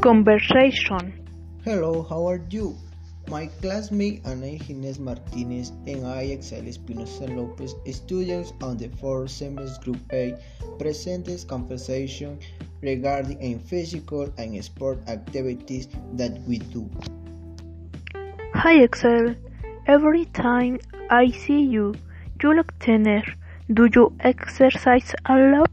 Conversation. Hello, how are you? My classmate Ana Gines Martinez and I, Axel Espinosa Lopez, students on the fourth semester Group A, presents conversation regarding a physical and sport activities that we do. Hi Axel. Every time I see you, you look thinner. Do you exercise a lot?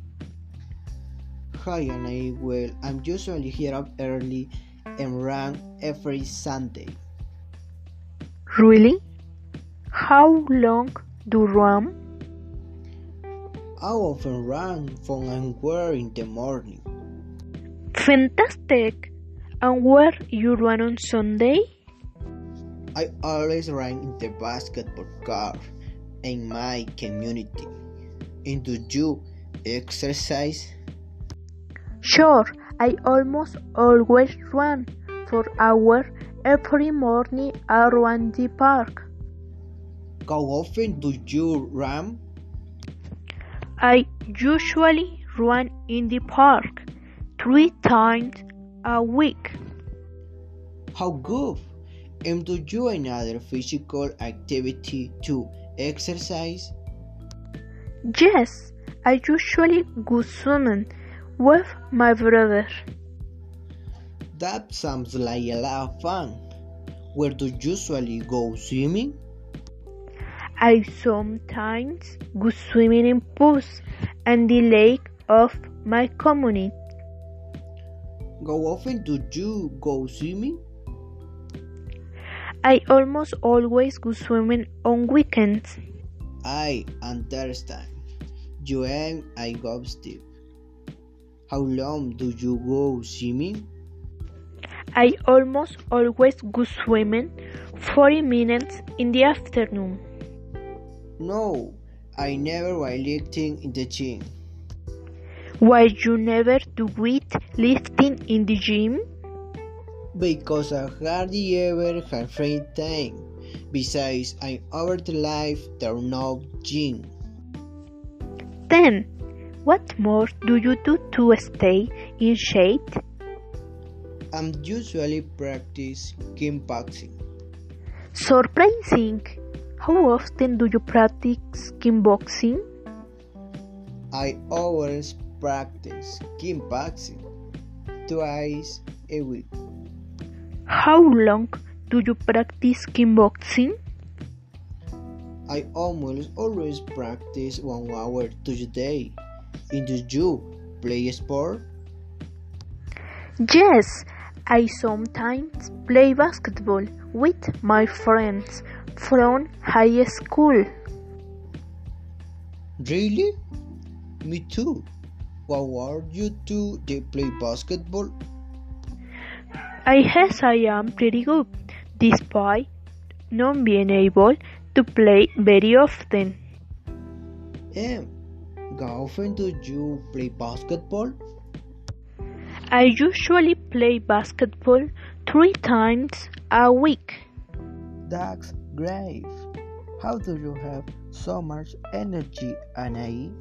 Hi Anna, well, I'm usually here up early and run every Sunday. Really? How long do you run? I often run from anywhere in the morning. Fantastic! And where you run on Sunday? I always run in the basketball court in my community. And do you exercise? Sure, I almost always run for hours every morning around the park. How often do you run? I usually run in the park three times a week. How good! And do you another physical activity to exercise? Yes, I usually go swimming with my brother. That sounds like a lot of fun. Where do you usually go swimming? I sometimes go swimming in pools and the lake of my community. How often do you go swimming? I almost always go swimming on weekends. I understand. You and I go Steve. How long do you go swimming? I almost always go swimming 40 minutes in the afternoon. No, I never weightlifting in the gym. Why you never do weight lifting in the gym? Because I hardly ever have free time. Besides, I'm over the life there no gym. Then, what more do you do to stay in shape? I'm usually practice kickboxing. Surprising! How often do you practice kickboxing? I always practice kickboxing twice a week. How long do you practice kickboxing? I almost always practice one hour to day. And do you play sport? Yes, I sometimes play basketball with my friends from high school. Really? Me too. What are you two? They play basketball? I guess I am pretty good, despite not being able to play very often. And how often do you play basketball? I usually play basketball three times a week. That's great. How do you have so much energy, Anai?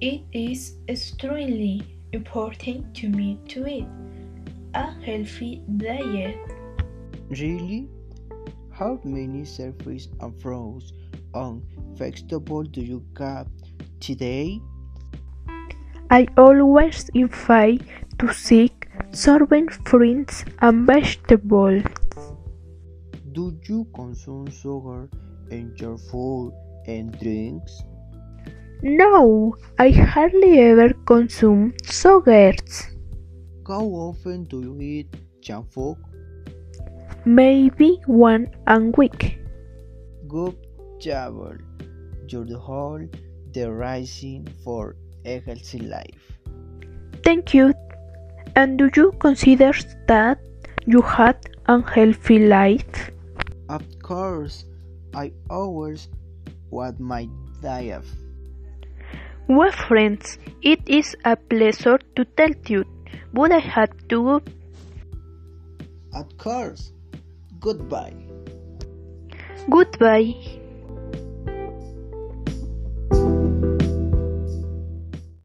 It is extremely important to me to eat a healthy diet. Really? How many servings and fruits and vegetables do you have today? I always invite to seek serving fruits and vegetables. Do you consume sugar in your food and drinks? No, I hardly ever consume sugars. How often do you eat junk food? Maybe one a week. Good You're the whole the rising for a healthy life. Thank you. And do you consider that you had a healthy life? Of course, I always want my diet. Well, friends, it is a pleasure to tell you, but I had to go. Of course. Goodbye. Goodbye.